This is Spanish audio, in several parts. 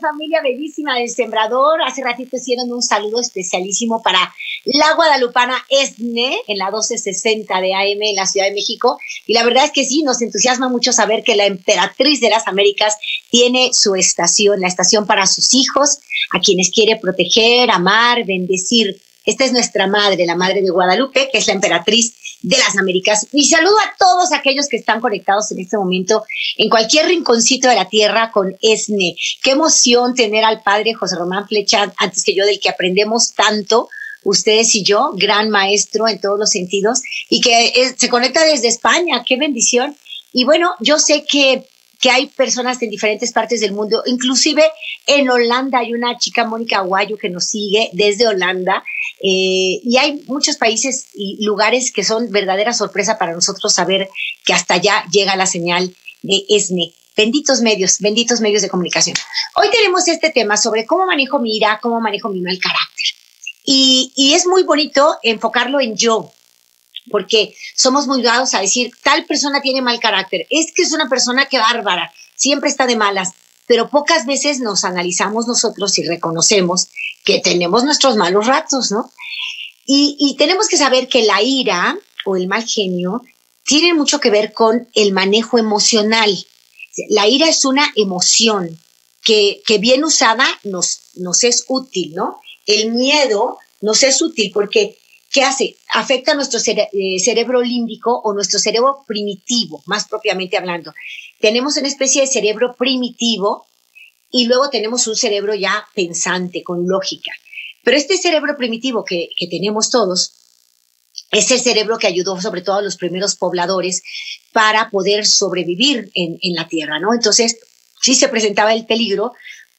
Familia bellísima del Sembrador. Hace ratito hicieron un saludo especialísimo para la guadalupana ESNE en la 1260 de AM en la Ciudad de México. Y la verdad es que sí, nos entusiasma mucho saber que la emperatriz de las Américas tiene su estación, la estación para sus hijos, a quienes quiere proteger, amar, bendecir. Esta es nuestra madre, la madre de Guadalupe, que es la emperatriz de las Américas. Y saludo a todos aquellos que están conectados en este momento en cualquier rinconcito de la tierra con ESNE. Qué emoción tener al padre José Román Flecha antes que yo, del que aprendemos tanto ustedes y yo, gran maestro en todos los sentidos, y que se conecta desde España, qué bendición. Y bueno, yo sé que, que hay personas en diferentes partes del mundo, inclusive en Holanda hay una chica, Mónica Aguayo, que nos sigue desde Holanda, eh, y hay muchos países y lugares que son verdadera sorpresa para nosotros saber que hasta allá llega la señal de ESNE. Benditos medios, benditos medios de comunicación. Hoy tenemos este tema sobre cómo manejo mi ira, cómo manejo mi mal carácter. Y, y es muy bonito enfocarlo en yo, porque somos muy dados a decir, tal persona tiene mal carácter, es que es una persona que bárbara, siempre está de malas, pero pocas veces nos analizamos nosotros y reconocemos que tenemos nuestros malos ratos, ¿no? Y, tenemos que saber que la ira o el mal genio tiene mucho que ver con el manejo emocional. La ira es una emoción que, que bien usada nos, nos es útil, ¿no? El miedo nos es útil porque ¿qué hace? Afecta a nuestro eh, cerebro límbico o nuestro cerebro primitivo, más propiamente hablando. Tenemos una especie de cerebro primitivo y luego tenemos un cerebro ya pensante, con lógica. Pero este cerebro primitivo que, tenemos todos es el cerebro que ayudó sobre todo a los primeros pobladores para poder sobrevivir en, en la tierra, ¿no? Entonces, si se presentaba el peligro,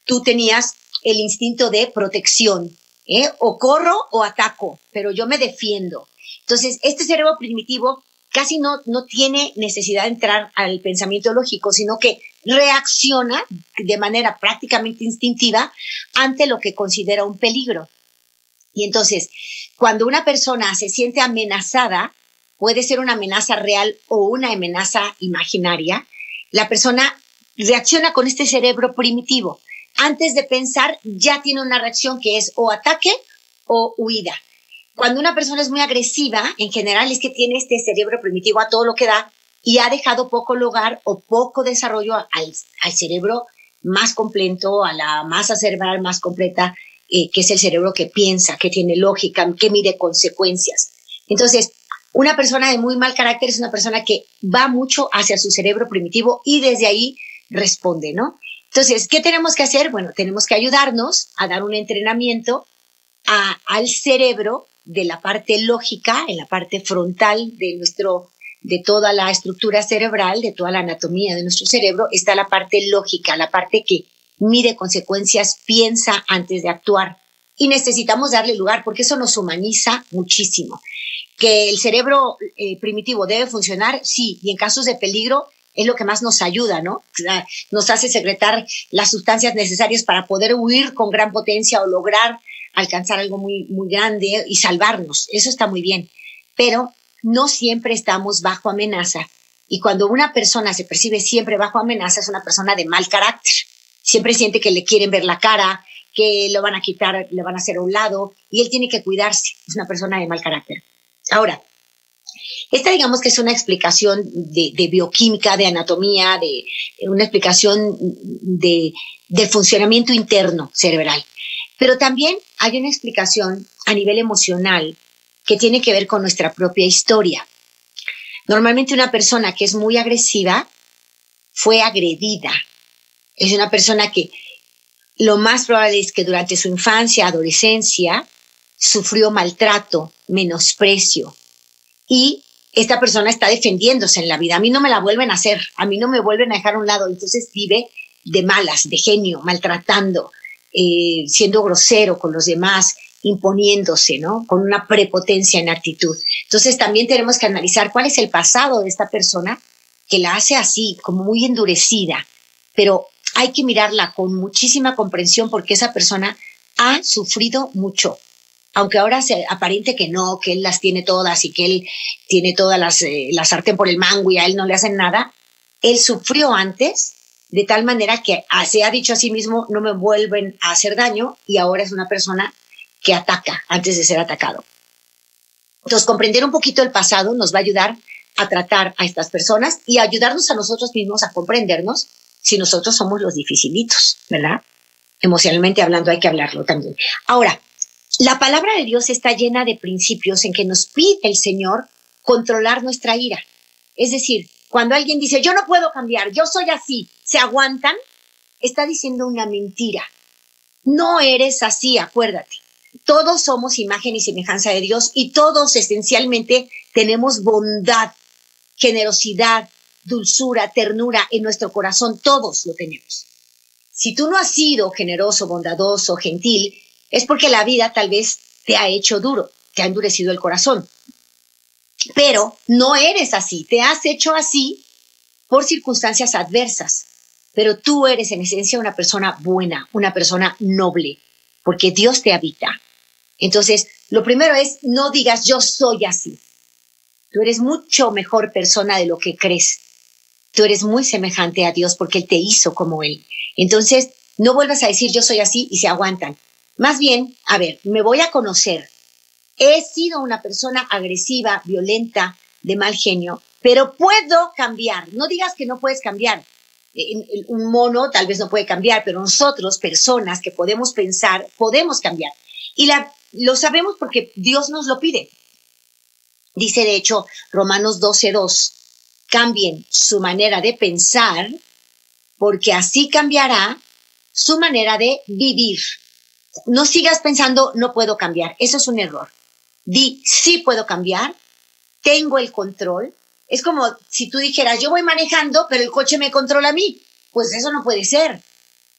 tú tenías el instinto de protección, ¿eh? o corro o ataco, pero yo me defiendo. Entonces, este cerebro primitivo casi no, no tiene necesidad de entrar al pensamiento lógico, sino que reacciona de manera prácticamente instintiva ante lo que considera un peligro. Y entonces, cuando una persona se siente amenazada, puede ser una amenaza real o una amenaza imaginaria, la persona reacciona con este cerebro primitivo. Antes de pensar, ya tiene una reacción que es o ataque o huida. Cuando una persona es muy agresiva, en general es que tiene este cerebro primitivo a todo lo que da y ha dejado poco lugar o poco desarrollo al, cerebro más completo, a la masa cerebral más completa, eh, que es el cerebro que piensa, que tiene lógica, que mide consecuencias. Entonces, una persona de muy mal carácter es una persona que va mucho hacia su cerebro primitivo y desde ahí responde, ¿no? Entonces, ¿qué tenemos que hacer? Bueno, tenemos que ayudarnos a dar un entrenamiento al cerebro de la parte lógica, en la parte frontal de nuestro de toda la estructura cerebral, de toda la anatomía de nuestro cerebro, está la parte lógica, la parte que mide consecuencias, piensa antes de actuar. Y necesitamos darle lugar porque eso nos humaniza muchísimo. Que el cerebro eh, primitivo debe funcionar, sí, y en casos de peligro es lo que más nos ayuda, ¿no? Nos hace secretar las sustancias necesarias para poder huir con gran potencia o lograr alcanzar algo muy, muy grande y salvarnos. Eso está muy bien. Pero no siempre estamos bajo amenaza. Y cuando una persona se percibe siempre bajo amenaza, es una persona de mal carácter. Siempre siente que le quieren ver la cara, que lo van a quitar, le van a hacer a un lado, y él tiene que cuidarse. Es una persona de mal carácter. Ahora, esta digamos que es una explicación de, de bioquímica, de anatomía, de una explicación de, del funcionamiento interno cerebral. Pero también hay una explicación a nivel emocional que tiene que ver con nuestra propia historia. Normalmente una persona que es muy agresiva fue agredida. Es una persona que lo más probable es que durante su infancia, adolescencia, sufrió maltrato, menosprecio y esta persona está defendiéndose en la vida. A mí no me la vuelven a hacer, a mí no me vuelven a dejar a un lado. Entonces vive de malas, de genio, maltratando, eh, siendo grosero con los demás, imponiéndose, ¿no? Con una prepotencia en actitud. Entonces también tenemos que analizar cuál es el pasado de esta persona que la hace así, como muy endurecida, pero hay que mirarla con muchísima comprensión porque esa persona ha sufrido mucho. Aunque ahora se aparente que no, que él las tiene todas y que él tiene todas las, eh, las sartén por el mango y a él no le hacen nada, él sufrió antes de tal manera que se ha dicho a sí mismo, no me vuelven a hacer daño y ahora es una persona que ataca antes de ser atacado. Entonces, comprender un poquito el pasado nos va a ayudar a tratar a estas personas y ayudarnos a nosotros mismos a comprendernos si nosotros somos los dificilitos, ¿verdad? Emocionalmente hablando hay que hablarlo también. Ahora, la palabra de Dios está llena de principios en que nos pide el Señor controlar nuestra ira. Es decir, cuando alguien dice, yo no puedo cambiar, yo soy así, se aguantan, está diciendo una mentira. No eres así, acuérdate. Todos somos imagen y semejanza de Dios y todos esencialmente tenemos bondad, generosidad, dulzura, ternura en nuestro corazón. Todos lo tenemos. Si tú no has sido generoso, bondadoso, gentil, es porque la vida tal vez te ha hecho duro, te ha endurecido el corazón. Pero no eres así, te has hecho así por circunstancias adversas pero tú eres en esencia una persona buena, una persona noble, porque Dios te habita. Entonces, lo primero es, no digas yo soy así. Tú eres mucho mejor persona de lo que crees. Tú eres muy semejante a Dios porque Él te hizo como Él. Entonces, no vuelvas a decir yo soy así y se aguantan. Más bien, a ver, me voy a conocer. He sido una persona agresiva, violenta, de mal genio, pero puedo cambiar. No digas que no puedes cambiar un mono tal vez no puede cambiar, pero nosotros, personas que podemos pensar, podemos cambiar. Y la, lo sabemos porque Dios nos lo pide. Dice, de hecho, Romanos 12.2, cambien su manera de pensar, porque así cambiará su manera de vivir. No sigas pensando, no puedo cambiar. Eso es un error. Di, sí puedo cambiar, tengo el control, es como si tú dijeras, yo voy manejando, pero el coche me controla a mí. Pues eso no puede ser.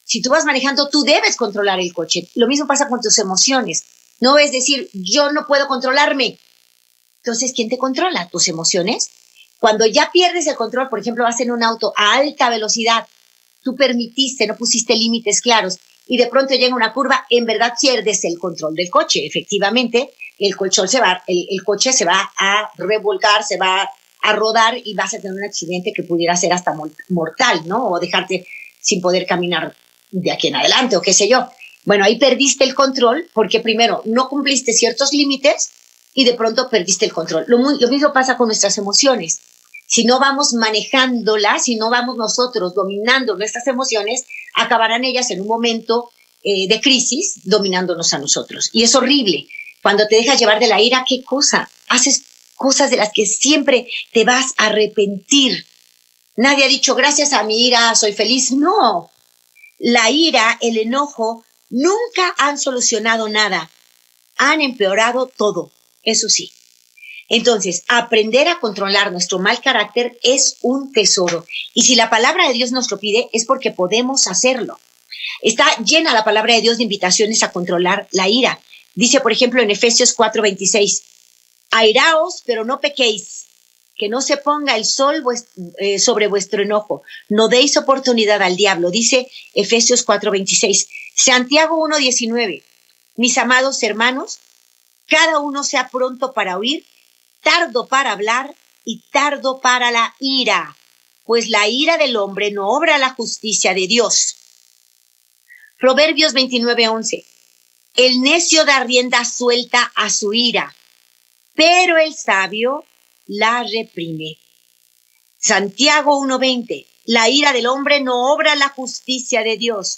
Si tú vas manejando, tú debes controlar el coche. Lo mismo pasa con tus emociones. No es decir, yo no puedo controlarme. Entonces, ¿quién te controla? ¿Tus emociones? Cuando ya pierdes el control, por ejemplo, vas en un auto a alta velocidad, tú permitiste, no pusiste límites claros y de pronto llega una curva, en verdad pierdes el control del coche. Efectivamente, el, colchón se va, el, coche se va a revolcar, se va a rodar y vas a tener un accidente que pudiera ser hasta mortal, ¿no? O dejarte sin poder caminar de aquí en adelante o qué sé yo. Bueno, ahí perdiste el control porque primero no cumpliste ciertos límites y de pronto perdiste el control. Lo, mismo pasa con nuestras emociones. Si no vamos manejándolas, si no vamos nosotros dominando nuestras emociones, acabarán ellas en un momento eh, de crisis dominándonos a nosotros. Y es horrible. Cuando te dejas llevar de la ira, ¿qué cosa? Haces cosas de las que siempre te vas a arrepentir. Nadie ha dicho, gracias a mi ira soy feliz. No, la ira, el enojo, nunca han solucionado nada. Han empeorado todo, eso sí. Entonces, aprender a controlar nuestro mal carácter es un tesoro. Y si la palabra de Dios nos lo pide, es porque podemos hacerlo. Está llena la palabra de Dios de invitaciones a controlar la ira. Dice, por ejemplo, en Efesios 4:26, airaos, pero no pequéis, que no se ponga el sol eh, sobre vuestro enojo, no deis oportunidad al diablo, dice Efesios 4:26. Santiago 1:19, mis amados hermanos, cada uno sea pronto para oír, tardo para hablar y tardo para la ira, pues la ira del hombre no obra la justicia de Dios. Proverbios 29:11, el necio da rienda suelta a su ira pero el sabio la reprime. Santiago 1.20, la ira del hombre no obra la justicia de Dios.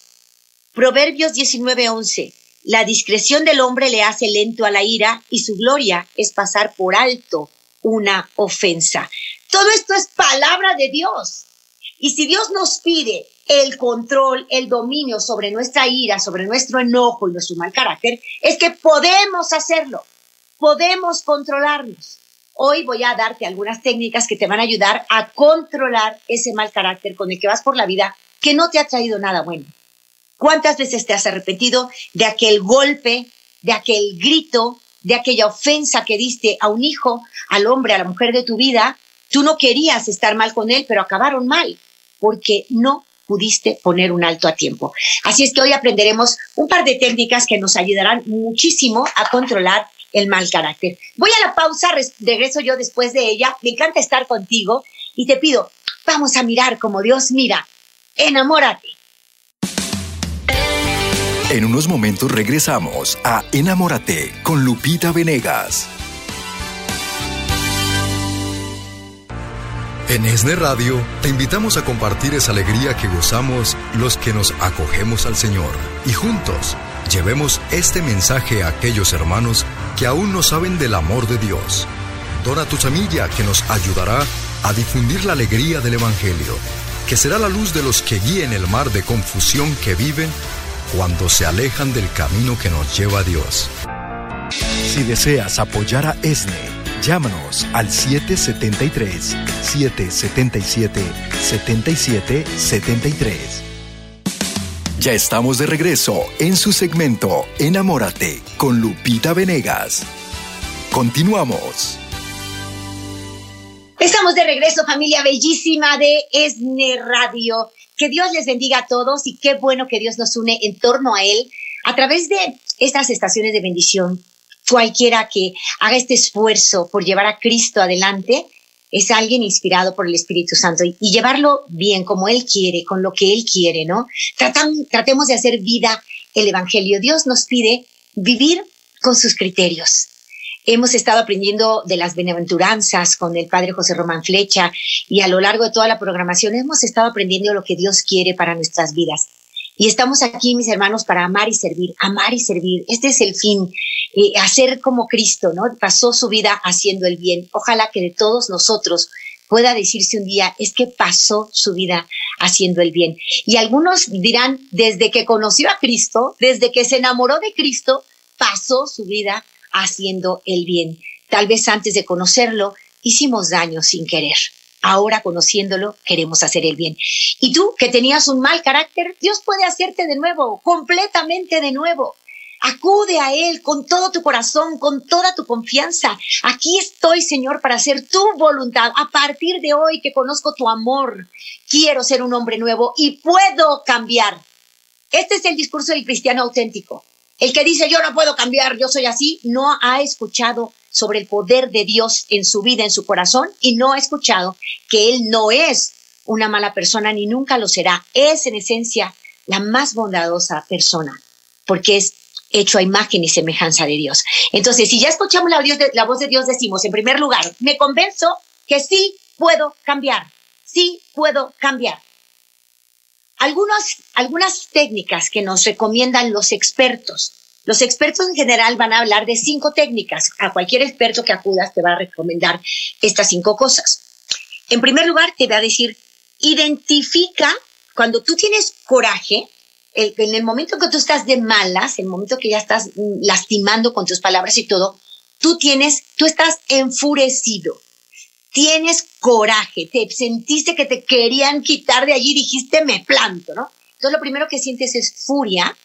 Proverbios 19.11, la discreción del hombre le hace lento a la ira y su gloria es pasar por alto una ofensa. Todo esto es palabra de Dios. Y si Dios nos pide el control, el dominio sobre nuestra ira, sobre nuestro enojo y nuestro mal carácter, es que podemos hacerlo podemos controlarnos. hoy voy a darte algunas técnicas que te van a ayudar a controlar ese mal carácter con el que vas por la vida que no te ha traído nada bueno. ¿Cuántas veces te has arrepentido de aquel golpe, de aquel grito, de aquella ofensa que diste a un hijo, al hombre, a la mujer de tu vida? Tú no querías estar mal con él, pero acabaron mal porque no pudiste poner un alto a tiempo. Así es que hoy aprenderemos un par de técnicas que nos ayudarán muchísimo a controlar el mal carácter. Voy a la pausa, regreso yo después de ella. Me encanta estar contigo y te pido, vamos a mirar como Dios mira. Enamórate. En unos momentos regresamos a Enamórate con Lupita Venegas. En ESNE Radio te invitamos a compartir esa alegría que gozamos los que nos acogemos al Señor y juntos llevemos este mensaje a aquellos hermanos que aún no saben del amor de Dios. Dona tu semilla que nos ayudará a difundir la alegría del Evangelio, que será la luz de los que guíen el mar de confusión que viven cuando se alejan del camino que nos lleva a Dios. Si deseas apoyar a ESNE, Llámanos al 777-777-7773. Ya estamos de regreso en su segmento Enamórate con Lupita Venegas. Continuamos. Estamos de regreso, familia bellísima de ESNE Radio. Que Dios les bendiga a todos y qué bueno que Dios nos une en torno a Él a través de estas estaciones de bendición cualquiera que haga este esfuerzo por llevar a Cristo adelante es alguien inspirado por el Espíritu Santo y, llevarlo bien como Él quiere, con lo que Él quiere, ¿no? tratemos de hacer vida el Evangelio. Dios nos pide vivir con sus criterios. Hemos estado aprendiendo de las benaventuranzas con el Padre José Román Flecha y a lo largo de toda la programación hemos estado aprendiendo lo que Dios quiere para nuestras vidas. Y estamos aquí, mis hermanos, para amar y servir, amar y servir. Este es el fin, eh, hacer como Cristo, ¿no? Pasó su vida haciendo el bien. Ojalá que de todos nosotros pueda decirse un día, es que pasó su vida haciendo el bien. Y algunos dirán, desde que conoció a Cristo, desde que se enamoró de Cristo, pasó su vida haciendo el bien. Tal vez antes de conocerlo, hicimos daño sin querer ahora conociéndolo queremos hacer el bien. Y tú que tenías un mal carácter, Dios puede hacerte de nuevo, completamente de nuevo. Acude a Él con todo tu corazón, con toda tu confianza. Aquí estoy, Señor, para hacer tu voluntad. A partir de hoy que conozco tu amor, quiero ser un hombre nuevo y puedo cambiar. Este es el discurso del cristiano auténtico. El que dice yo no puedo cambiar, yo soy así, no ha escuchado sobre el poder de Dios en su vida, en su corazón, y no ha escuchado que Él no es una mala persona ni nunca lo será. Es en esencia la más bondadosa persona, porque es hecho a imagen y semejanza de Dios. Entonces, si ya escuchamos la, voz de Dios, decimos, en primer lugar, me convenzo que sí puedo cambiar, sí puedo cambiar. Algunas, algunas técnicas que nos recomiendan los expertos los expertos en general van a hablar de cinco técnicas. A cualquier experto que acudas te va a recomendar estas cinco cosas. En primer lugar, te va a decir, identifica cuando tú tienes coraje, en el momento que tú estás de malas, en el momento que ya estás lastimando con tus palabras y todo, tú tienes, tú estás enfurecido, tienes coraje, te sentiste que te querían quitar de allí, dijiste me planto, ¿no? Entonces lo primero que sientes es furia,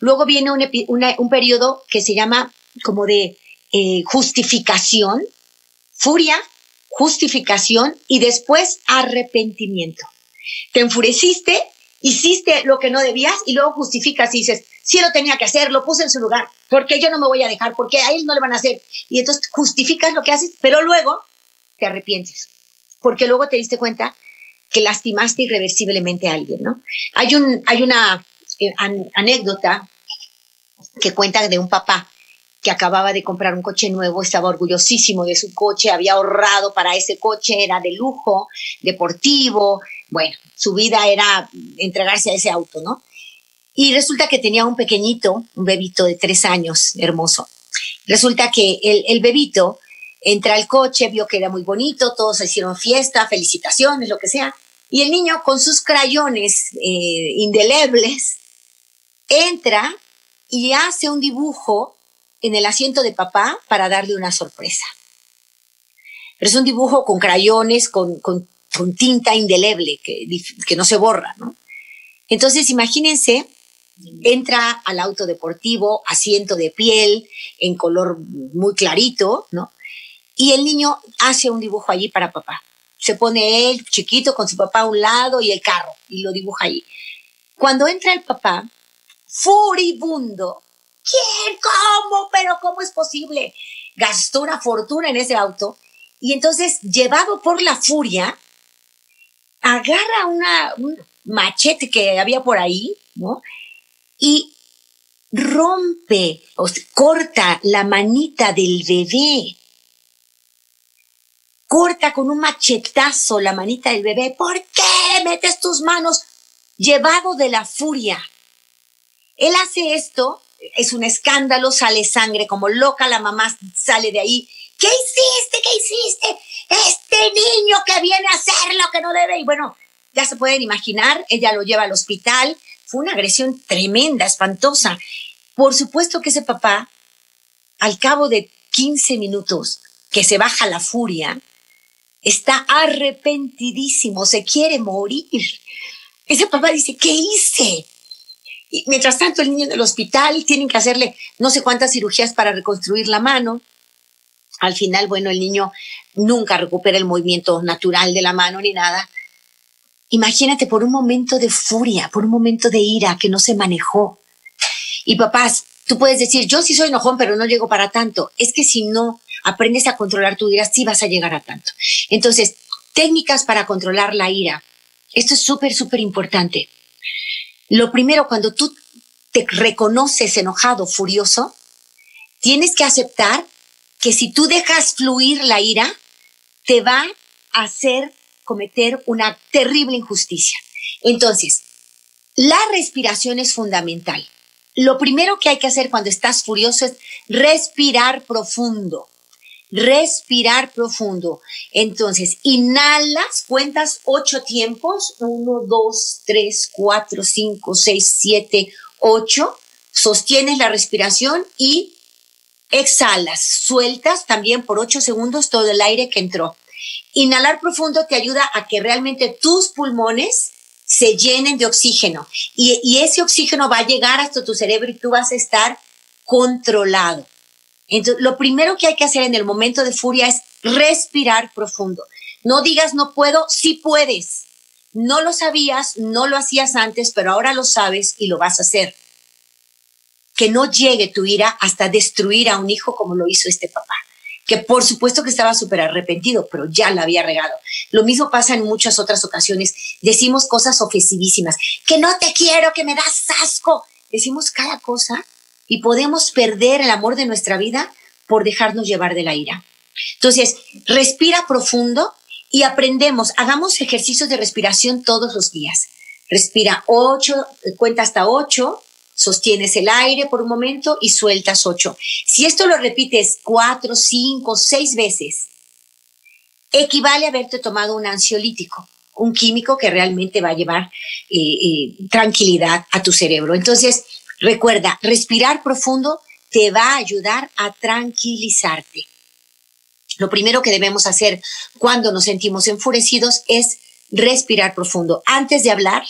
Luego viene un, periodo que se llama como de eh, justificación, furia, justificación y después arrepentimiento. Te enfureciste, hiciste lo que no debías y luego justificas y dices, sí lo tenía que hacer, lo puse en su lugar, porque yo no me voy a dejar, porque a él no le van a hacer. Y entonces justificas lo que haces, pero luego te arrepientes, porque luego te diste cuenta que lastimaste irreversiblemente a alguien, ¿no? Hay, un, hay una anécdota que cuenta de un papá que acababa de comprar un coche nuevo, estaba orgullosísimo de su coche, había ahorrado para ese coche, era de lujo, deportivo, bueno, su vida era entregarse a ese auto, ¿no? Y resulta que tenía un pequeñito, un bebito de tres años, hermoso. Resulta que el, el bebito entra al coche, vio que era muy bonito, todos hicieron fiesta, felicitaciones, lo que sea. Y el niño con sus crayones eh, indelebles entra y hace un dibujo en el asiento de papá para darle una sorpresa. pero es un dibujo con crayones, con, con, tinta indeleble que, que no se borra, ¿no? Entonces, imagínense, entra al auto deportivo, asiento de piel, en color muy clarito, ¿no? Y el niño hace un dibujo allí para papá. Se pone él chiquito con su papá a un lado y el carro y lo dibuja allí. Cuando entra el papá, furibundo, ¿quién? ¿Cómo? ¿Pero cómo es posible? Gastó una fortuna en ese auto y entonces, llevado por la furia, agarra una, un machete que había por ahí, ¿no? Y rompe, o corta la manita del bebé corta con un machetazo la manita del bebé. ¿Por qué metes tus manos? Llevado de la furia. Él hace esto, es un escándalo, sale sangre como loca, la mamá sale de ahí. ¿Qué hiciste? ¿Qué hiciste? Este niño que viene a hacer lo que no debe. Y bueno, ya se pueden imaginar, ella lo lleva al hospital. Fue una agresión tremenda, espantosa. Por supuesto que ese papá, al cabo de 15 minutos, que se baja la furia, está arrepentidísimo, se quiere morir. Ese papá dice, ¿qué hice? Mientras tanto, el niño en el hospital, tienen que hacerle no sé cuántas cirugías para reconstruir la mano. Al final, bueno, el niño nunca recupera el movimiento natural de la mano ni nada. Imagínate por un momento de furia, por un momento de ira que no se manejó. Y papás, tú puedes decir, yo sí soy enojón, pero no llego para tanto. Es que si no aprendes a controlar tu ira, sí vas a llegar a tanto. Entonces, técnicas para controlar la ira. Esto es súper, súper importante. Lo primero, cuando tú te reconoces enojado, furioso, tienes que aceptar que si tú dejas fluir la ira, te va a hacer cometer una terrible injusticia. Entonces, la respiración es fundamental. Lo primero que hay que hacer cuando estás furioso es respirar profundo respirar profundo. Entonces, inhalas, cuentas ocho tiempos, uno, dos, tres, cuatro, cinco, seis, siete, ocho, sostienes la respiración y exhalas, sueltas también por ocho segundos todo el aire que entró. Inhalar profundo te ayuda a que realmente tus pulmones se llenen de oxígeno y, y ese oxígeno va a llegar hasta tu cerebro y tú vas a estar controlado. Entonces, lo primero que hay que hacer en el momento de furia es respirar profundo. No digas no puedo, sí puedes. No lo sabías, no lo hacías antes, pero ahora lo sabes y lo vas a hacer. Que no llegue tu ira hasta destruir a un hijo como lo hizo este papá, que por supuesto que estaba súper arrepentido, pero ya la había regado. Lo mismo pasa en muchas otras ocasiones. Decimos cosas ofensivísimas, que no te quiero, que me das asco. Decimos cada cosa y podemos perder el amor de nuestra vida por dejarnos llevar de la ira. Entonces, respira profundo y aprendemos, hagamos ejercicios de respiración todos los días. Respira ocho, cuenta hasta ocho, sostienes el aire por un momento y sueltas ocho. Si esto lo repites cuatro, cinco, seis veces, equivale a haberte tomado un ansiolítico, un químico que realmente va a llevar eh, eh, tranquilidad a tu cerebro. Entonces, Recuerda, respirar profundo te va a ayudar a tranquilizarte. Lo primero que debemos hacer cuando nos sentimos enfurecidos es respirar profundo. Antes de hablar,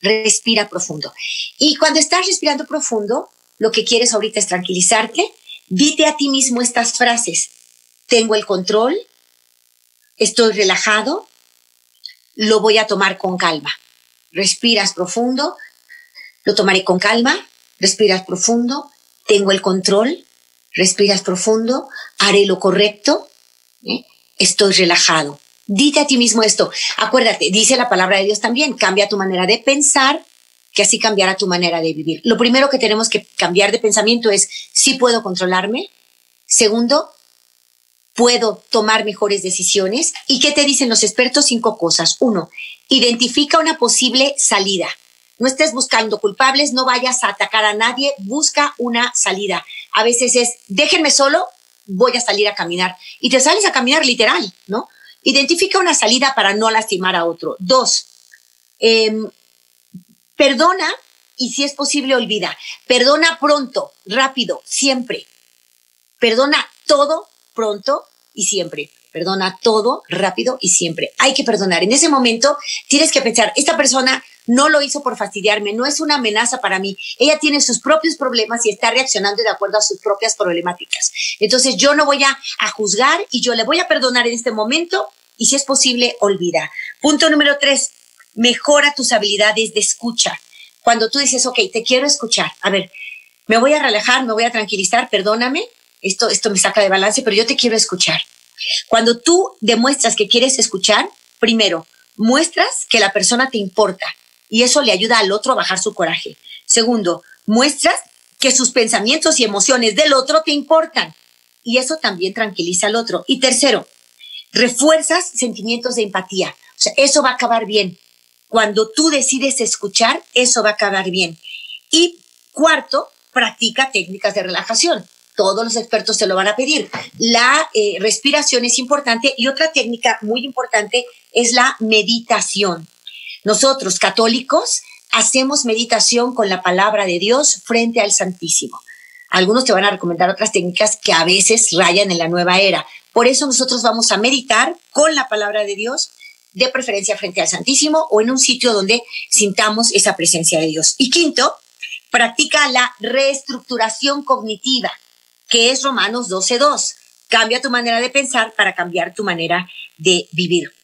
respira profundo. Y cuando estás respirando profundo, lo que quieres ahorita es tranquilizarte. Dite a ti mismo estas frases. Tengo el control, estoy relajado, lo voy a tomar con calma. Respiras profundo, lo tomaré con calma, respiras profundo, tengo el control, respiras profundo, haré lo correcto, ¿eh? estoy relajado. Dite a ti mismo esto. Acuérdate, dice la palabra de Dios también, cambia tu manera de pensar, que así cambiará tu manera de vivir. Lo primero que tenemos que cambiar de pensamiento es, si puedo controlarme. Segundo, puedo tomar mejores decisiones. ¿Y qué te dicen los expertos? Cinco cosas. Uno, identifica una posible salida. No estés buscando culpables, no vayas a atacar a nadie, busca una salida. A veces es, déjenme solo, voy a salir a caminar. Y te sales a caminar literal, ¿no? Identifica una salida para no lastimar a otro. Dos, em, perdona y si es posible olvida. Perdona pronto, rápido, siempre. Perdona todo pronto y siempre. perdona todo rápido y siempre. Hay que perdonar. En ese momento tienes que pensar, esta persona no lo hizo por fastidiarme, no es una amenaza para mí. Ella tiene sus propios problemas y está reaccionando de acuerdo a sus propias problemáticas. Entonces yo no voy a, juzgar y yo le voy a perdonar en este momento y si es posible, olvida. Punto número tres, mejora tus habilidades de escucha. Cuando tú dices, ok, te quiero escuchar, a ver, me voy a relajar, me voy a tranquilizar, perdóname, esto, esto me saca de balance, pero yo te quiero escuchar. Cuando tú demuestras que quieres escuchar, primero, muestras que la persona te importa y eso le ayuda al otro a bajar su coraje. Segundo, muestras que sus pensamientos y emociones del otro te importan y eso también tranquiliza al otro. Y tercero, refuerzas sentimientos de empatía. O sea, eso va a acabar bien. Cuando tú decides escuchar, eso va a acabar bien. Y cuarto, practica técnicas de relajación. Todos los expertos te lo van a pedir. La eh, respiración es importante y otra técnica muy importante es la meditación. Nosotros, católicos, hacemos meditación con la palabra de Dios frente al Santísimo. Algunos te van a recomendar otras técnicas que a veces rayan en la nueva era. Por eso nosotros vamos a meditar con la palabra de Dios, de preferencia frente al Santísimo o en un sitio donde sintamos esa presencia de Dios. Y quinto, practica la reestructuración cognitiva que es Romanos 12.2. Cambia tu manera de pensar para cambiar tu manera de vivir.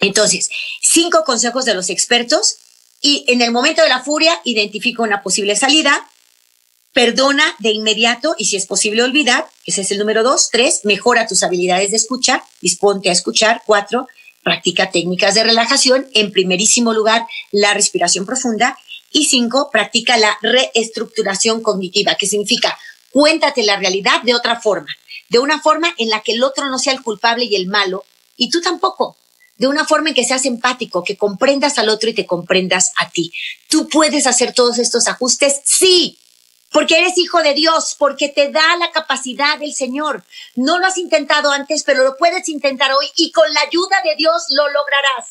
Entonces, cinco consejos de los expertos y en el momento de la furia identifica una posible salida, perdona de inmediato y si es posible olvidar, ese es el número dos, tres, mejora tus habilidades de escucha, disponte a escuchar, cuatro, practica técnicas de relajación, en primerísimo lugar, la respiración profunda. Y cinco, practica la reestructuración cognitiva, que significa cuéntate la realidad de otra forma, de una forma en la que el otro no sea el culpable y el malo, y tú tampoco, de una forma en que seas empático, que comprendas al otro y te comprendas a ti. Tú puedes hacer todos estos ajustes, sí, porque eres hijo de Dios, porque te da la capacidad del Señor. No lo has intentado antes, pero lo puedes intentar hoy y con la ayuda de Dios lo lograrás.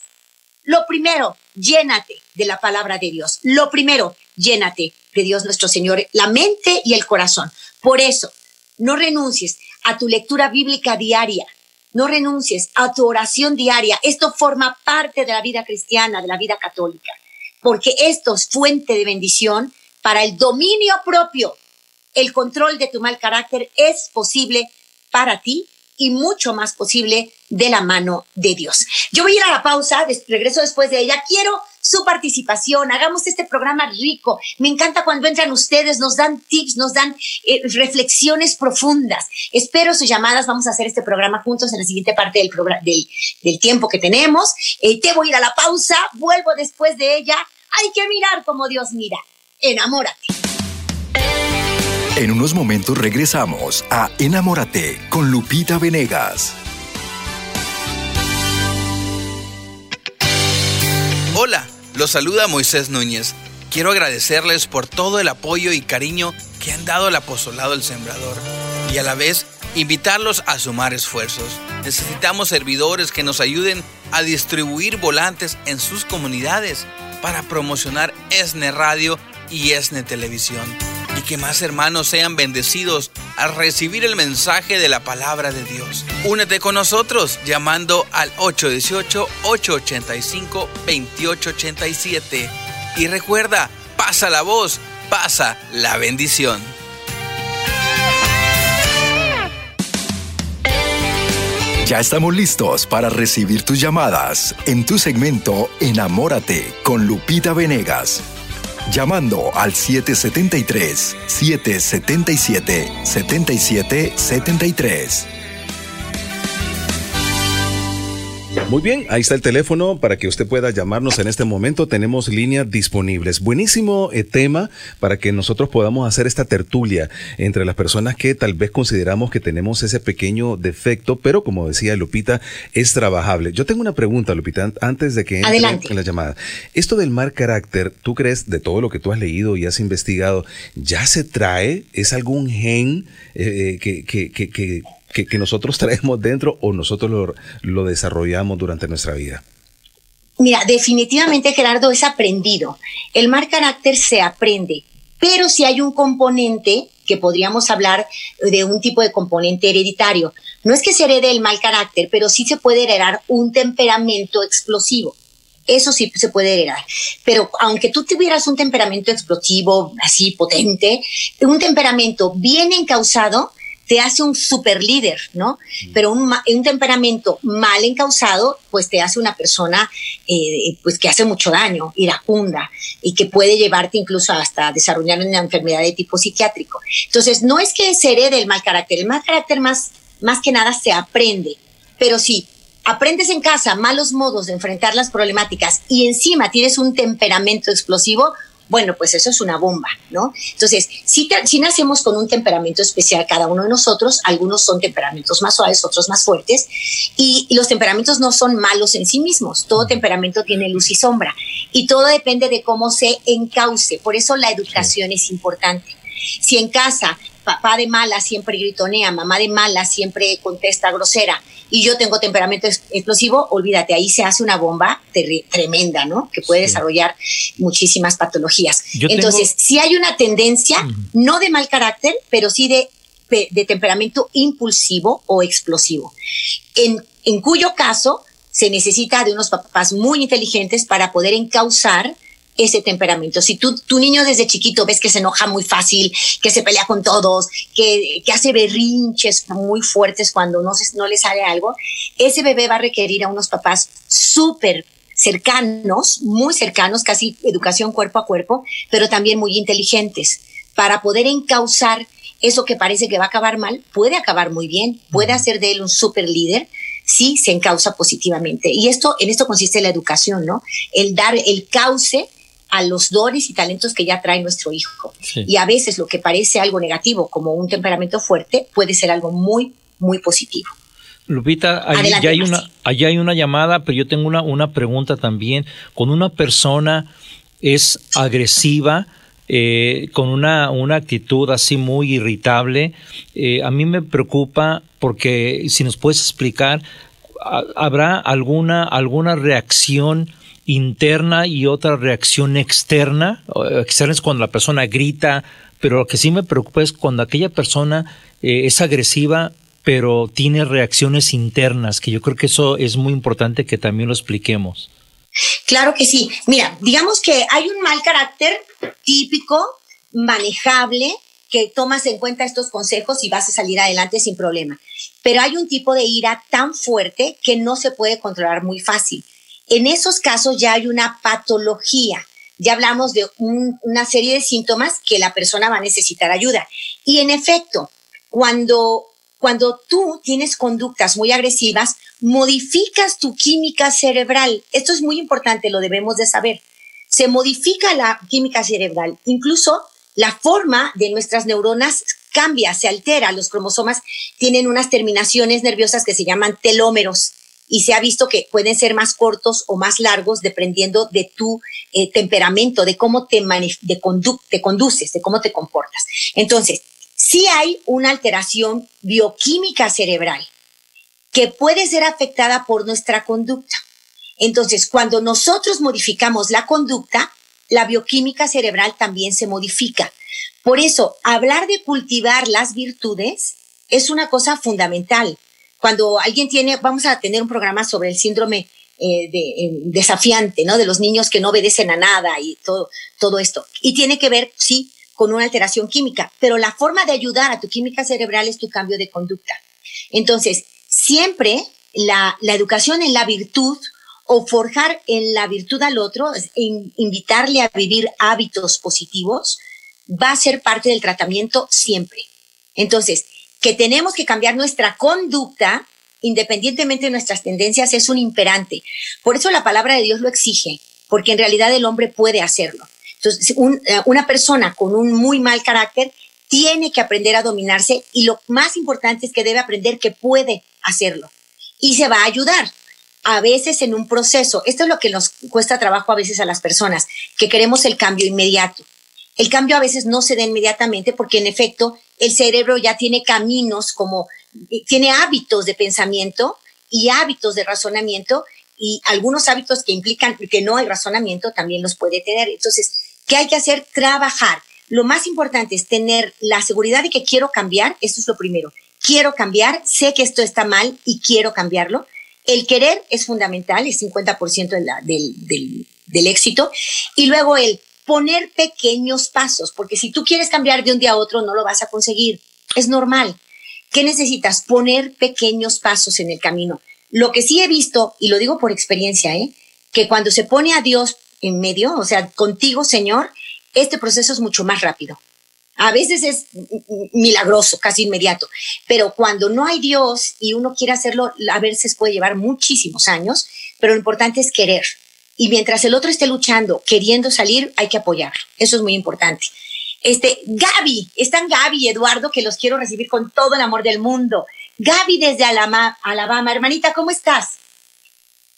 Lo primero, llénate de la palabra de Dios. Lo primero, llénate de Dios nuestro Señor, la mente y el corazón. Por eso, no renuncies a tu lectura bíblica diaria, no renuncies a tu oración diaria. Esto forma parte de la vida cristiana, de la vida católica, porque esto es fuente de bendición para el dominio propio. El control de tu mal carácter es posible para ti y mucho más posible de la mano de Dios. Yo voy a ir a la pausa, regreso después de ella. Quiero su participación, hagamos este programa rico. Me encanta cuando entran ustedes, nos dan tips, nos dan eh, reflexiones profundas. Espero sus llamadas, vamos a hacer este programa juntos en la siguiente parte del, del, del tiempo que tenemos. Eh, te voy a ir a la pausa, vuelvo después de ella. Hay que mirar como Dios mira. Enamórate. En unos momentos regresamos a Enamórate con Lupita Venegas. Los saluda Moisés Núñez. Quiero agradecerles por todo el apoyo y cariño que han dado al apostolado El Sembrador y a la vez invitarlos a sumar esfuerzos. Necesitamos servidores que nos ayuden a distribuir volantes en sus comunidades para promocionar ESNE Radio y ESNE Televisión y que más hermanos sean bendecidos al recibir el mensaje de la palabra de Dios. Únete con nosotros llamando al 818-885-2887 y recuerda, pasa la voz, pasa la bendición. Ya estamos listos para recibir tus llamadas en tu segmento Enamórate con Lupita Venegas llamando al 773-777-7773. Muy bien, ahí está el teléfono para que usted pueda llamarnos en este momento. Tenemos líneas disponibles. Buenísimo eh, tema para que nosotros podamos hacer esta tertulia entre las personas que tal vez consideramos que tenemos ese pequeño defecto, pero como decía Lupita, es trabajable. Yo tengo una pregunta, Lupita, antes de que entre en la llamada. Esto del mal carácter, ¿tú crees de todo lo que tú has leído y has investigado, ya se trae? ¿Es algún gen eh, eh, que, que, que que, nosotros traemos dentro o nosotros lo, desarrollamos durante nuestra vida? Mira, definitivamente Gerardo es aprendido. El mal carácter se aprende, pero si hay un componente que podríamos hablar de un tipo de componente hereditario. No es que se herede el mal carácter, pero sí se puede heredar un temperamento explosivo. Eso sí se puede heredar. Pero aunque tú tuvieras un temperamento explosivo, así potente, un temperamento bien encausado, te hace un super líder, ¿no? Mm. Pero un, un, temperamento mal encausado, pues te hace una persona eh, pues que hace mucho daño, iracunda, y que puede llevarte incluso hasta desarrollar una enfermedad de tipo psiquiátrico. Entonces, no es que se herede el mal carácter, el mal carácter más, más que nada se aprende, pero si aprendes en casa malos modos de enfrentar las problemáticas y encima tienes un temperamento explosivo, bueno, pues eso es una bomba, ¿no? Entonces, si, si nacemos con un temperamento especial cada uno de nosotros, algunos son temperamentos más suaves, otros más fuertes, y, los temperamentos no son malos en sí mismos, todo temperamento tiene luz y sombra, y todo depende de cómo se encauce, por eso la educación es importante. Si en casa papá de mala siempre gritonea, mamá de mala siempre contesta grosera y yo tengo temperamento explosivo, olvídate, ahí se hace una bomba tremenda, ¿no? Que puede desarrollar muchísimas patologías. Entonces, si hay una tendencia, no de mal carácter, pero sí de, de temperamento impulsivo o explosivo, en, en cuyo caso se necesita de unos papás muy inteligentes para poder encauzar ese temperamento. Si tú, tu niño desde chiquito ves que se enoja muy fácil, que se pelea con todos, que, que hace berrinches muy fuertes cuando no, se, no le sale algo, ese bebé va a requerir a unos papás súper cercanos, muy cercanos, casi educación cuerpo a cuerpo, pero también muy inteligentes, para poder encauzar eso que parece que va a acabar mal, puede acabar muy bien, puede hacer de él un super líder, si se encausa positivamente. Y esto, en esto consiste la educación, ¿no? El dar el cauce a los dones y talentos que ya trae nuestro hijo. Y a veces lo que parece algo negativo, como un temperamento fuerte, puede ser algo muy, muy positivo. Lupita, allí ya hay una, allí hay una llamada, pero yo tengo una, una pregunta también. Con una persona es agresiva, eh, con una, una, actitud así muy irritable, eh, a mí me preocupa porque si nos puedes explicar, ¿habrá alguna, alguna reacción interna y otra reacción externa. Externa es cuando la persona grita, pero lo que sí me preocupa es cuando aquella persona eh, es agresiva, pero tiene reacciones internas, que yo creo que eso es muy importante que también lo expliquemos. Claro que sí. Mira, digamos que hay un mal carácter típico, manejable, que tomas en cuenta estos consejos y vas a salir adelante sin problema. Pero hay un tipo de ira tan fuerte que no se puede controlar muy fácil. En esos casos ya hay una patología. Ya hablamos de una serie de síntomas que la persona va a necesitar ayuda. Y en efecto, cuando, cuando tú tienes conductas muy agresivas, modificas tu química cerebral. Esto es muy importante, lo debemos de saber. Se modifica la química cerebral. Incluso la forma de nuestras neuronas cambia, se altera. Los cromosomas tienen unas terminaciones nerviosas que se llaman telómeros y se ha visto que pueden ser más cortos o más largos dependiendo de tu eh, temperamento, de cómo te, de te conduces, de cómo te comportas. Entonces, si hay una alteración bioquímica cerebral que puede ser afectada por nuestra conducta. Entonces, cuando nosotros modificamos la conducta, la bioquímica cerebral también se modifica. Por eso, hablar de cultivar las virtudes es una cosa fundamental cuando alguien tiene, vamos a tener un programa sobre el síndrome eh, de, eh, desafiante, ¿no? De los niños que no obedecen a nada y todo, todo esto. Y tiene que ver, sí, con una alteración química, pero la forma de ayudar a tu química cerebral es tu cambio de conducta. Entonces, siempre la, la educación en la virtud o forjar en la virtud al otro, invitarle a vivir hábitos positivos, va a ser parte del tratamiento siempre. Entonces, que tenemos que cambiar nuestra conducta independientemente de nuestras tendencias es un imperante. Por eso la palabra de Dios lo exige, porque en realidad el hombre puede hacerlo. Entonces, eh, una persona con un muy mal carácter tiene que aprender a dominarse y lo más importante es que debe aprender que puede hacerlo y se va a ayudar. A veces en un proceso, esto es lo que nos cuesta trabajo a veces a las personas, que queremos el cambio inmediato. El cambio a veces no se da inmediatamente porque en efecto el cerebro ya tiene caminos como, eh, tiene hábitos de pensamiento y hábitos de razonamiento y algunos hábitos que implican que no hay razonamiento también los puede tener. Entonces, ¿qué hay que hacer? Trabajar. lo más importante es tener la seguridad de que quiero cambiar, eso es lo primero. Quiero cambiar, sé que esto está mal y quiero cambiarlo. El querer es fundamental, es 50% del, del, del éxito. Y luego el poner pequeños pasos, porque si tú quieres cambiar de un día a otro, no lo vas a conseguir. Es normal. ¿Qué necesitas? Poner pequeños pasos en el camino. Lo que sí he visto, y lo digo por experiencia, ¿eh? que cuando se pone a Dios en medio, o sea, contigo, Señor, este proceso es mucho más rápido. A veces es milagroso, casi inmediato, pero cuando no hay Dios y uno quiere hacerlo, a veces puede llevar muchísimos años, pero lo importante es querer. Y mientras el otro esté luchando, queriendo salir, hay que apoyar. Eso es muy importante. Este, Gaby, están Gaby y Eduardo, que los quiero recibir con todo el amor del mundo. Gaby desde Alabama, Alabama. Hermanita, ¿cómo estás?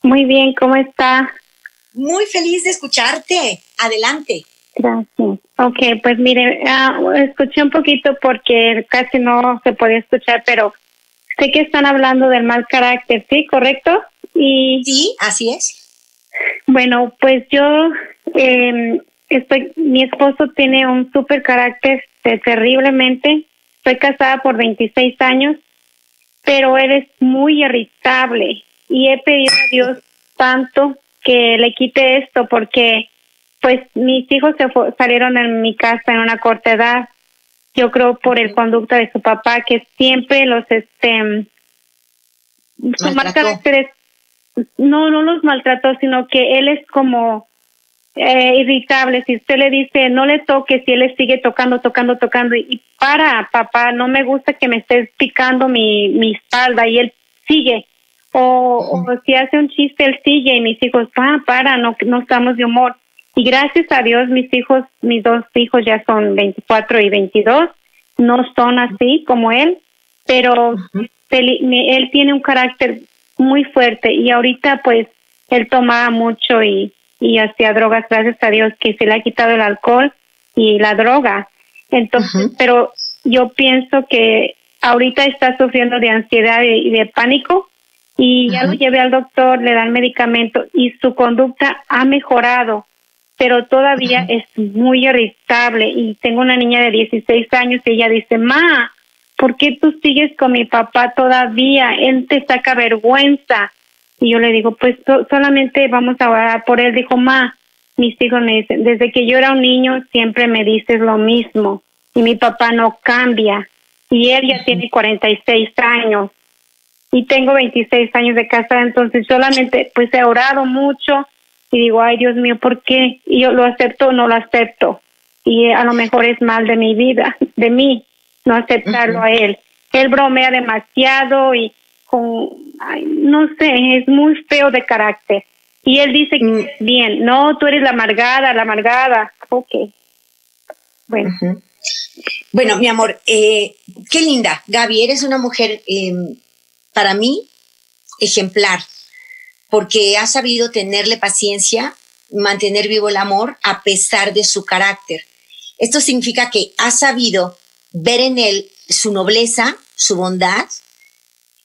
Muy bien, ¿cómo está? Muy feliz de escucharte. Adelante. Gracias. Ok, pues mire, ah, escuché un poquito porque casi no se podía escuchar, pero sé que están hablando del mal carácter, ¿sí? ¿Correcto? Y sí, así es. Bueno, pues yo eh, estoy, mi esposo tiene un super carácter terriblemente. Estoy casada por 26 años, pero él es muy irritable y he pedido a Dios tanto que le quite esto porque pues mis hijos se salieron en mi casa en una corta edad. Yo creo por el conducto de su papá que siempre los este su mal carácter no no los maltrató, sino que él es como eh, irritable. Si usted le dice no le toque, si él le sigue tocando, tocando, tocando y para, papá, no me gusta que me estés picando mi, mi espalda y él sigue. O, o si hace un chiste, él sigue y mis hijos, pa, para, no, no estamos de humor. Y gracias a Dios, mis hijos, mis dos hijos ya son 24 y 22, no son así como él, pero él, él tiene un carácter muy fuerte. Y ahorita pues él tomaba mucho y, y hacía drogas, gracias a Dios que se le ha quitado el alcohol y la droga. Entonces, pero yo pienso que ahorita está sufriendo de ansiedad y de, pánico. Y ya lo llevé al doctor, le dan medicamento y su conducta ha mejorado, pero todavía es muy irritable. Y tengo una niña de 16 años y ella dice, "Ma, ¿por qué tú sigues con mi papá todavía? Él te saca vergüenza." Y yo le digo, pues solamente vamos a orar por él. Dijo, ma, mis hijos me dicen, desde que yo era un niño siempre me dices lo mismo y mi papá no cambia. Y él ya tiene 46 años y tengo 26 años de casada, entonces solamente pues he orado mucho y digo, ay Dios mío, ¿por qué? Y yo lo acepto o no lo acepto. Y a lo mejor es mal de mi vida, de mí, no aceptarlo a él. Él bromea demasiado y con, no sé, es muy feo de carácter. Y él dice mm. bien, no, tú eres la amargada, la amargada. Ok. Bueno. Bueno, mi amor, eh, qué linda. Gaby, eres una mujer, em, para mí, ejemplar, porque ha sabido tenerle paciencia, mantener vivo el amor a pesar de su carácter. Esto significa que ha sabido ver en él su nobleza, su bondad,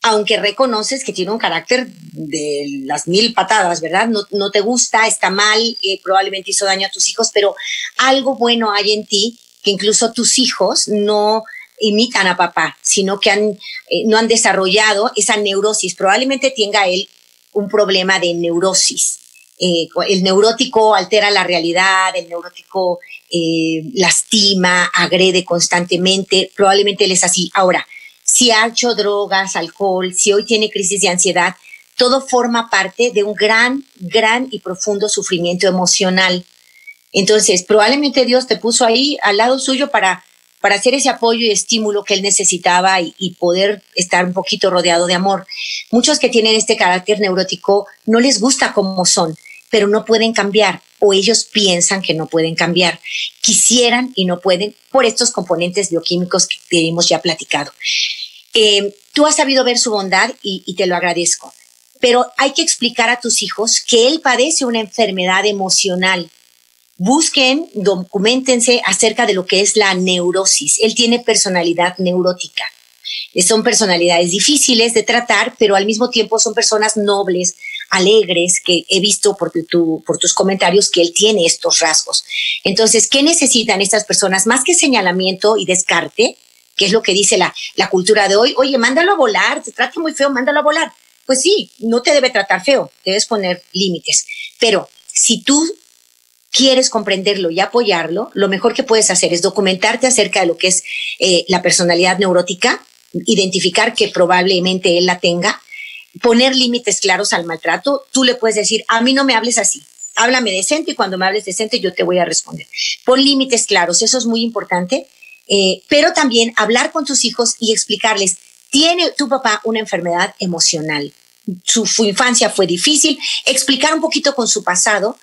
aunque reconoces que tiene un carácter de las mil patadas, ¿verdad? No, te gusta, está mal, eh, probablemente hizo daño a tus hijos, pero algo bueno hay en ti que incluso tus hijos no imitan a papá, sino que han, eh, no han desarrollado esa neurosis. Probablemente tenga él un problema de neurosis. Eh, el neurótico altera la realidad, el neurótico lastima, agrede constantemente, probablemente él es así. Ahora, si ha hecho drogas, alcohol, si hoy tiene crisis de ansiedad, todo forma parte de un gran, gran y profundo sufrimiento emocional. Entonces, probablemente Dios te puso ahí al lado suyo para, para hacer ese apoyo y estímulo que él necesitaba y, y, poder estar un poquito rodeado de amor. Muchos que tienen este carácter neurótico no les gusta como son, pero no pueden cambiar o ellos piensan que no pueden cambiar. Quisieran y no pueden por estos componentes bioquímicos que hemos ya platicado. Eh, tú has sabido ver su bondad y, te lo agradezco, pero hay que explicar a tus hijos que él padece una enfermedad emocional. Busquen, documentense acerca de lo que es la neurosis. Él tiene personalidad neurótica. Son personalidades difíciles de tratar, pero al mismo tiempo son personas nobles, alegres, que he visto por, tu, por tus comentarios que él tiene estos rasgos. Entonces, ¿qué necesitan estas personas? Más que señalamiento y descarte, que es lo que dice la, la cultura de hoy, oye, mándalo a volar, te trata muy feo, mándalo a volar. Pues sí, no te debe tratar feo, debes poner límites. Pero si tú quieres comprenderlo y apoyarlo, lo mejor que puedes hacer es documentarte acerca de lo que es eh, la personalidad neurótica, identificar que probablemente él la tenga, poner límites claros al maltrato. Tú le puedes decir, a mí no me hables así, háblame decente y cuando me hables decente yo te voy a responder. Pon límites claros, eso es muy importante, eh, pero también hablar con tus hijos y explicarles, tiene tu papá una enfermedad emocional, su, su infancia fue difícil, explicar un poquito con su pasado,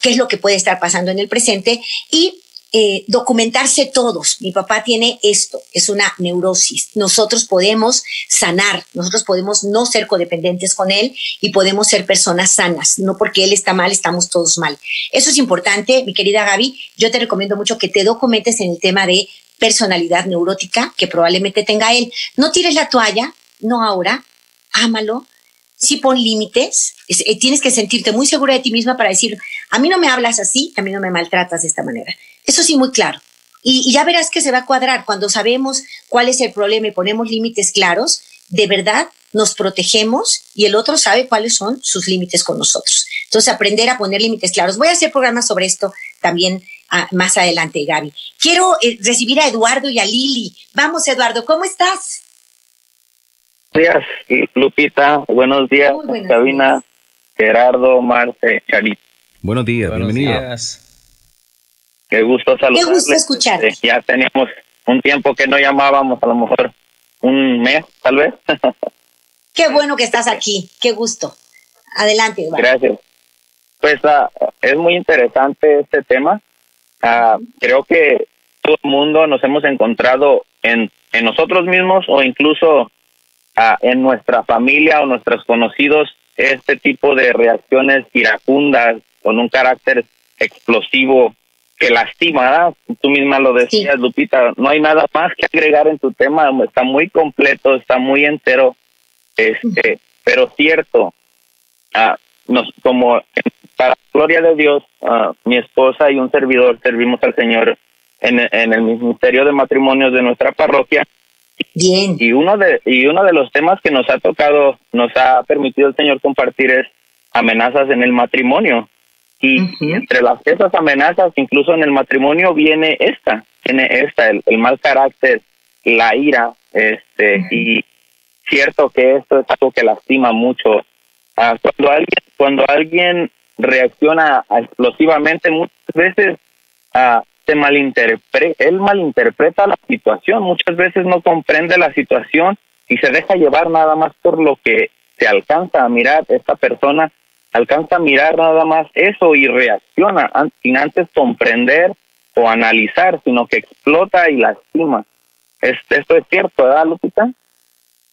qué es lo que puede estar pasando en el presente y eh, documentarse todos. Mi papá tiene esto, es una neurosis. Nosotros podemos sanar, nosotros podemos no ser codependientes con él y podemos ser personas sanas. No porque él está mal, estamos todos mal. Eso es importante, mi querida Gaby. Yo te recomiendo mucho que te documentes en el tema de personalidad neurótica que probablemente tenga él. No tires la toalla, no ahora, ámalo, sí pon límites, eh, tienes que sentirte muy segura de ti misma para decir, a mí no me hablas así, a mí no me maltratas de esta manera. Eso sí, muy claro. Y, ya verás que se va a cuadrar cuando sabemos cuál es el problema y ponemos límites claros, de verdad nos protegemos y el otro sabe cuáles son sus límites con nosotros. Entonces, aprender a poner límites claros. Voy a hacer programas sobre esto también ah, más adelante, Gaby. Quiero eh, recibir a Eduardo y a Lili. Vamos, Eduardo, ¿cómo estás? días, Lupita. Buenos días, Cabina, Gerardo, Marce, Charito. Buenos días, bienvenidos. Qué gusto saludarles. Qué gusto escuchar. Este, ya teníamos un tiempo que no llamábamos, a lo mejor un mes, tal vez. Qué bueno que estás aquí, qué gusto. Adelante, Eduardo. Gracias. Pues ah, es muy interesante este tema. Ah, creo que todo el mundo nos hemos encontrado en, en nosotros mismos o incluso en nuestra familia o nuestros conocidos este tipo de reacciones iracundas con un carácter explosivo que lastima, tú misma lo decías, Lupita, no hay nada más que agregar en tu tema, está muy completo, está muy entero, este, pero cierto, ah, nos, como para gloria de Dios, ah, mi esposa y un servidor servimos al Señor en, en el ministerio de matrimonios de nuestra parroquia Bien. Y uno de y uno de los temas que nos ha tocado, nos ha permitido el Señor compartir es amenazas en el matrimonio. Y entre las esas amenazas, incluso en el matrimonio viene esta, tiene esta, el, mal carácter, la ira, este, y cierto que esto es algo que lastima mucho. Ah, cuando alguien, cuando alguien reacciona explosivamente, muchas veces uh, se malinterpreta, él malinterpreta la situación, muchas veces no comprende la situación y se deja llevar nada más por lo que se alcanza a mirar, esta persona alcanza a mirar nada más eso y reacciona sin antes comprender o analizar, sino que explota y lastima. esto es cierto, ¿verdad, Lupita?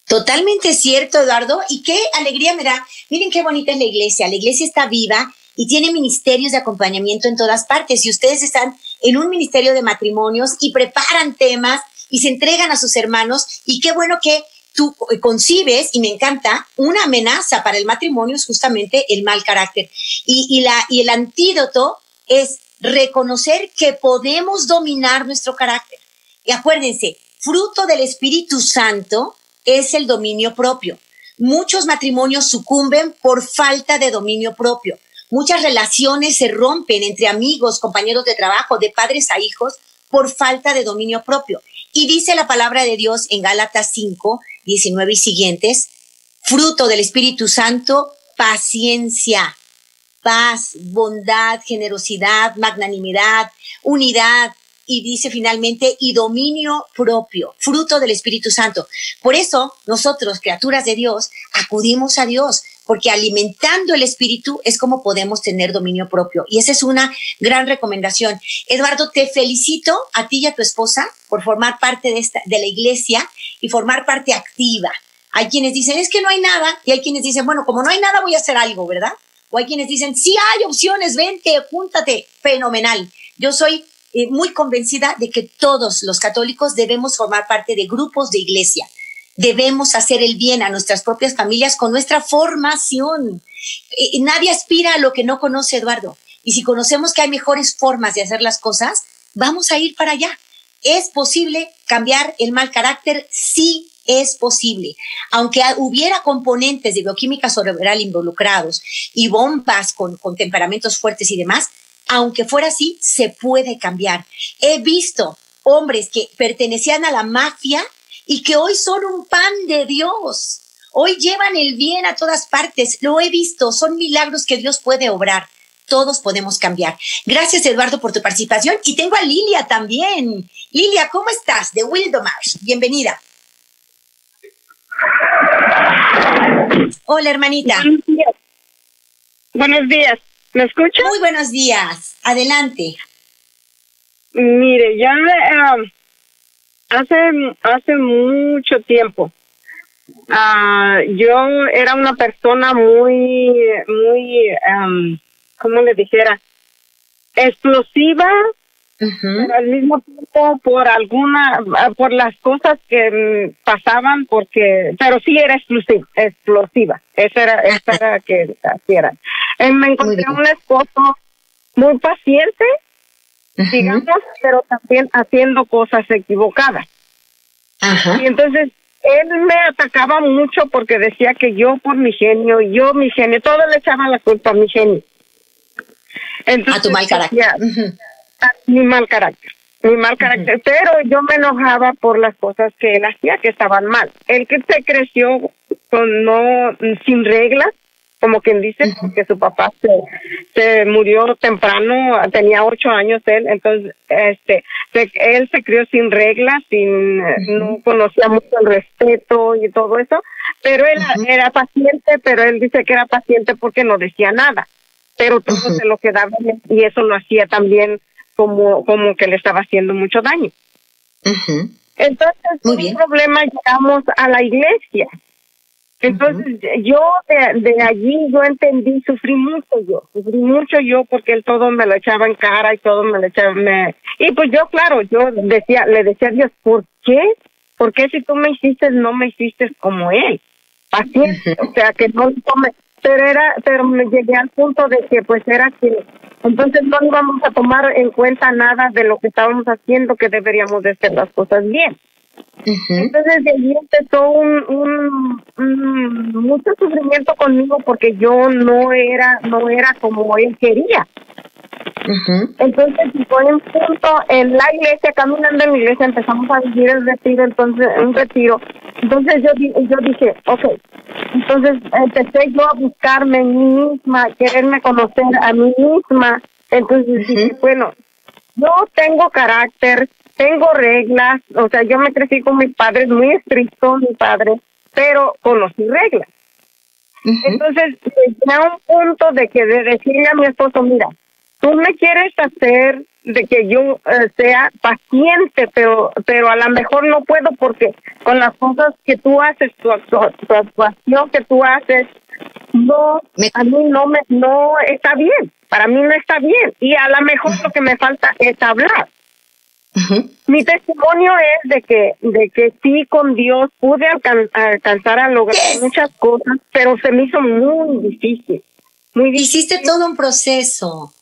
Totalmente cierto, Eduardo. Y qué alegría me da. Miren qué bonita es la iglesia. La iglesia está viva y tiene ministerios de acompañamiento en todas partes. Y ustedes están en un ministerio de matrimonios y preparan temas y se entregan a sus hermanos. Y qué bueno que tú concibes, y me encanta, una amenaza para el matrimonio es justamente el mal carácter. Y, la, y el antídoto es reconocer que podemos dominar nuestro carácter. Y acuérdense, fruto del Espíritu Santo es el dominio propio. Muchos matrimonios sucumben por falta de dominio propio. Muchas relaciones se rompen entre amigos, compañeros de trabajo, de padres a hijos, por falta de dominio propio. Y dice la palabra de Dios en Gálatas 5, 19 y siguientes, fruto del Espíritu Santo, paciencia, paz, bondad, generosidad, magnanimidad, unidad, y dice finalmente, y dominio propio, fruto del Espíritu Santo. Por eso nosotros, criaturas de Dios, acudimos a Dios, porque alimentando el espíritu es como podemos tener dominio propio. Y esa es una gran recomendación. Eduardo, te felicito a ti y a tu esposa por formar parte de, esta, de la iglesia y formar parte activa. Hay quienes dicen, es que no hay nada, y hay quienes dicen, bueno, como no hay nada, voy a hacer algo, ¿verdad? O hay quienes dicen, sí hay opciones, vente, júntate, fenomenal. Yo soy eh, muy convencida de que todos los católicos debemos formar parte de grupos de iglesia debemos hacer el bien a nuestras propias familias con nuestra formación. Eh, nadie aspira a lo que no conoce Eduardo. Y si conocemos que hay mejores formas de hacer las cosas, vamos a ir para allá. ¿Es posible cambiar el mal carácter? Sí, es posible. Aunque hubiera componentes de bioquímica cerebral involucrados y bombas con, con temperamentos fuertes y demás, aunque fuera así, se puede cambiar. He visto hombres que pertenecían a la mafia y que hoy son un pan de Dios. Hoy llevan el bien a todas partes. Lo he visto. Son milagros que Dios puede obrar. Todos podemos cambiar. Gracias, Eduardo, por tu participación. Y tengo a Lilia también. Lilia, ¿cómo estás? De Wildomar. Bienvenida. Hola, hermanita. Buenos días. Buenos días. ¿Me escucha? Muy buenos días. Adelante. Mire, ya eh, hace, hace mucho tiempo, uh, yo era una persona muy, muy, um, ¿cómo le dijera? Explosiva, pero al mismo tiempo por alguna, por las cosas que mm, pasaban, porque, pero sí era explosiva, explosiva. Esa era, esa era que hacía. Eh, me encontré un esposo muy paciente, digamos, pero también haciendo cosas equivocadas. Y entonces él me atacaba mucho porque decía que yo por mi genio, yo mi genio, todo le echaba la culpa a mi genio. Entonces, a tu mal carácter. mi mal carácter, mi mal carácter. Pero yo me enojaba por las cosas que él hacía que estaban mal. Él que se creció con no sin reglas, como quien dice, que su papá se, se murió temprano, tenía ocho años él, entonces este él se crió sin reglas, sin no conocía mucho el respeto y todo eso, pero él era paciente, pero él dice que era paciente porque no decía nada, pero todo se lo quedaba y eso lo hacía también como como que le estaba haciendo mucho daño. Entonces, un problema llegamos a la iglesia entonces, yo de, allí, yo entendí, sufrí mucho yo, sufrí mucho yo porque él todo me lo echaba en cara y todo me lo echaba, me... y pues yo, claro, yo decía, le decía a Dios, ¿por qué? ¿Por qué si tú me hiciste, no me hiciste como él? Así o sea, que no me... Pero era, pero me llegué al punto de que pues era que entonces no íbamos a tomar en cuenta nada de lo que estábamos haciendo, que deberíamos de hacer las cosas bien. Entonces de ahí empezó un, un, mucho sufrimiento conmigo porque yo no era no era como él quería. Entonces fue un punto en la iglesia, caminando en la iglesia, empezamos a vivir el retiro, entonces un retiro. Entonces yo yo dije, ok, entonces empecé yo a buscarme en mí misma, quererme conocer a mí misma. Entonces dije, bueno, yo tengo carácter, tengo reglas, o sea, yo me crecí con mis padres, muy estricto mi padre, pero conocí reglas. Entonces, llegué a un punto de que de decirle a mi esposo, mira, tú me quieres hacer de que yo eh, sea paciente, pero pero a lo mejor no puedo porque con las cosas que tú haces, tu, actuación que tú haces, no, a mí no me no está bien, para mí no está bien y a lo mejor lo que me falta es hablar. Mi testimonio es de que, de que sí con Dios pude alcanzar a lograr muchas cosas, pero se me hizo muy difícil. Muy difícil. Hiciste todo un proceso.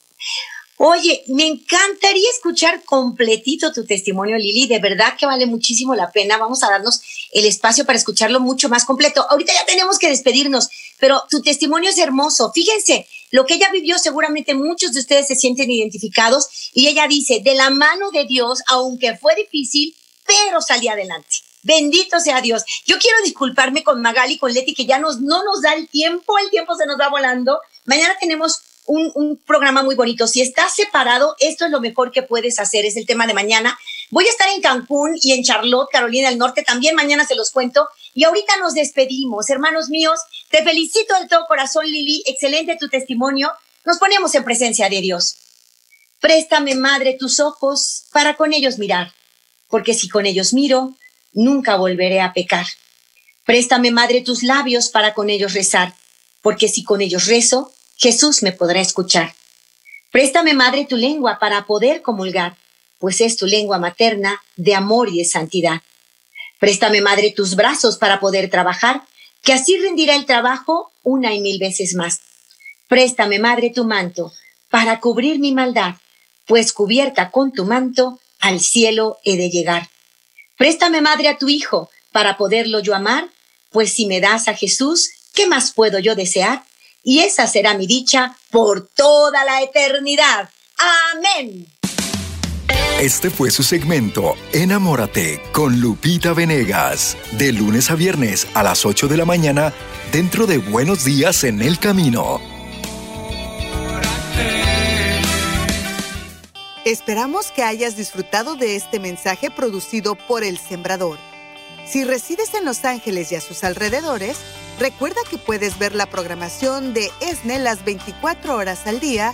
Oye, me encantaría escuchar completito tu testimonio, Lili. De verdad que vale muchísimo la pena. Vamos a darnos el espacio para escucharlo mucho más completo. Ahorita ya tenemos que despedirnos, pero tu testimonio es hermoso. Fíjense, lo que ella vivió seguramente muchos de ustedes se sienten identificados y ella dice, de la mano de Dios, aunque fue difícil, pero salí adelante. Bendito sea Dios. Yo quiero disculparme con Magali, con Leti, que ya nos, no nos da el tiempo, el tiempo se nos va volando. Mañana tenemos un, programa muy bonito. Si estás separado, esto es lo mejor que puedes hacer, es el tema de mañana. Voy a estar en Cancún y en Charlotte, Carolina del Norte, también mañana se los cuento. Y ahorita nos despedimos, hermanos míos. Te felicito de todo corazón, Lili. Excelente tu testimonio. Nos ponemos en presencia de Dios. Préstame, Madre, tus ojos para con ellos mirar, porque si con ellos miro, nunca volveré a pecar. Préstame, Madre, tus labios para con ellos rezar, porque si con ellos rezo, Jesús me podrá escuchar. Préstame, Madre, tu lengua para poder comulgar, pues es tu lengua materna de amor y de santidad. Préstame, Madre, tus brazos para poder trabajar, que así rendirá el trabajo una y mil veces más. Préstame, Madre, tu manto para cubrir mi maldad, pues cubierta con tu manto al cielo he de llegar. Préstame, Madre, a tu Hijo para poderlo yo amar, pues si me das a Jesús, ¿qué más puedo yo desear? Y esa será mi dicha por toda la eternidad. Amén. Este fue su segmento Enamórate con Lupita Venegas, de lunes a viernes a las 8 de la mañana, dentro de Buenos Días en el Camino. Esperamos que hayas disfrutado de este mensaje producido por El Sembrador. Si resides en Los Ángeles y a sus alrededores, recuerda que puedes ver la programación de ESNE las 24 horas al día